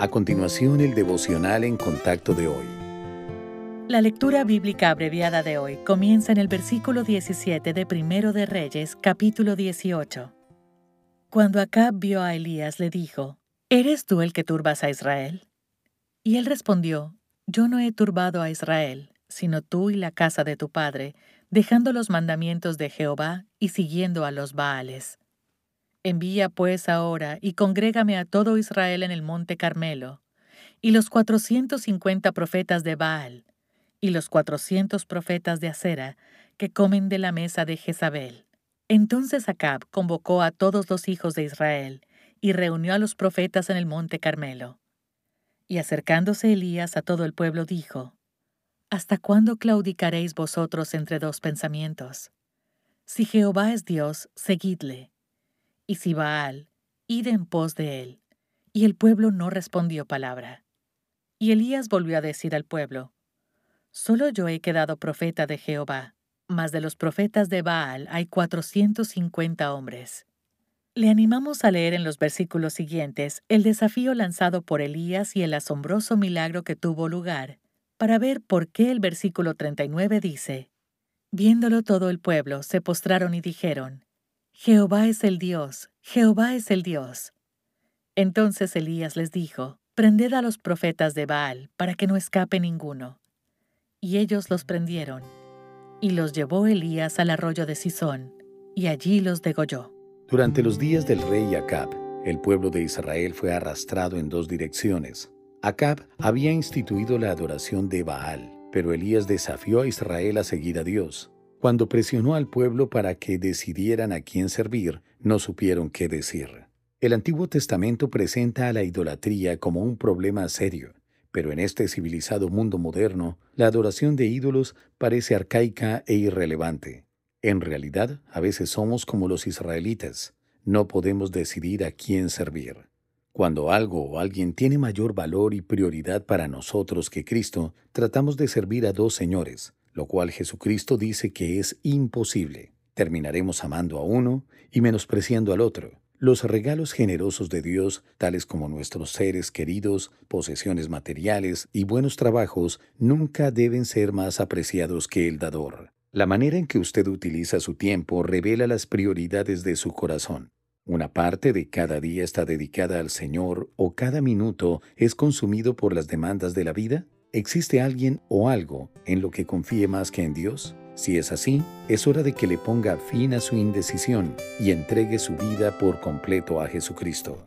A continuación, el devocional en contacto de hoy. La lectura bíblica abreviada de hoy comienza en el versículo 17 de Primero de Reyes, capítulo 18. Cuando Acab vio a Elías, le dijo, ¿Eres tú el que turbas a Israel? Y él respondió, Yo no he turbado a Israel, sino tú y la casa de tu padre, dejando los mandamientos de Jehová y siguiendo a los Baales. Envía pues ahora y congrégame a todo Israel en el monte Carmelo, y los cuatrocientos cincuenta profetas de Baal, y los cuatrocientos profetas de Acera, que comen de la mesa de Jezabel. Entonces Acab convocó a todos los hijos de Israel, y reunió a los profetas en el monte Carmelo. Y acercándose Elías a todo el pueblo dijo, ¿Hasta cuándo claudicaréis vosotros entre dos pensamientos? Si Jehová es Dios, seguidle y si Baal, id en pos de él. Y el pueblo no respondió palabra. Y Elías volvió a decir al pueblo, Solo yo he quedado profeta de Jehová, mas de los profetas de Baal hay cuatrocientos cincuenta hombres. Le animamos a leer en los versículos siguientes el desafío lanzado por Elías y el asombroso milagro que tuvo lugar, para ver por qué el versículo 39 dice, Viéndolo todo el pueblo, se postraron y dijeron, Jehová es el Dios, Jehová es el Dios. Entonces Elías les dijo, Prended a los profetas de Baal, para que no escape ninguno. Y ellos los prendieron. Y los llevó Elías al arroyo de Sison, y allí los degolló. Durante los días del rey Acab, el pueblo de Israel fue arrastrado en dos direcciones. Acab había instituido la adoración de Baal, pero Elías desafió a Israel a seguir a Dios. Cuando presionó al pueblo para que decidieran a quién servir, no supieron qué decir. El Antiguo Testamento presenta a la idolatría como un problema serio, pero en este civilizado mundo moderno, la adoración de ídolos parece arcaica e irrelevante. En realidad, a veces somos como los israelitas, no podemos decidir a quién servir. Cuando algo o alguien tiene mayor valor y prioridad para nosotros que Cristo, tratamos de servir a dos señores, lo cual Jesucristo dice que es imposible. Terminaremos amando a uno y menospreciando al otro. Los regalos generosos de Dios, tales como nuestros seres queridos, posesiones materiales y buenos trabajos, nunca deben ser más apreciados que el dador. La manera en que usted utiliza su tiempo revela las prioridades de su corazón. Una parte de cada día está dedicada al Señor o cada minuto es consumido por las demandas de la vida. ¿Existe alguien o algo en lo que confíe más que en Dios? Si es así, es hora de que le ponga fin a su indecisión y entregue su vida por completo a Jesucristo.